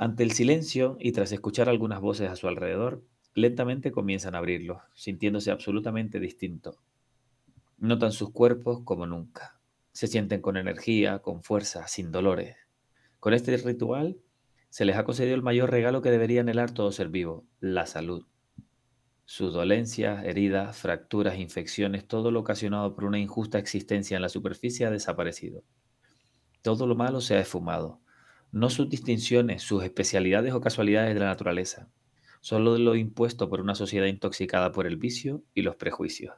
Ante el silencio y tras escuchar algunas voces a su alrededor, lentamente comienzan a abrirlos, sintiéndose absolutamente distintos. Notan sus cuerpos como nunca. Se sienten con energía, con fuerza, sin dolores. Con este ritual se les ha concedido el mayor regalo que debería anhelar todo ser vivo, la salud. Sus dolencias, heridas, fracturas, infecciones, todo lo ocasionado por una injusta existencia en la superficie ha desaparecido. Todo lo malo se ha esfumado. No sus distinciones, sus especialidades o casualidades de la naturaleza, solo lo impuesto por una sociedad intoxicada por el vicio y los prejuicios.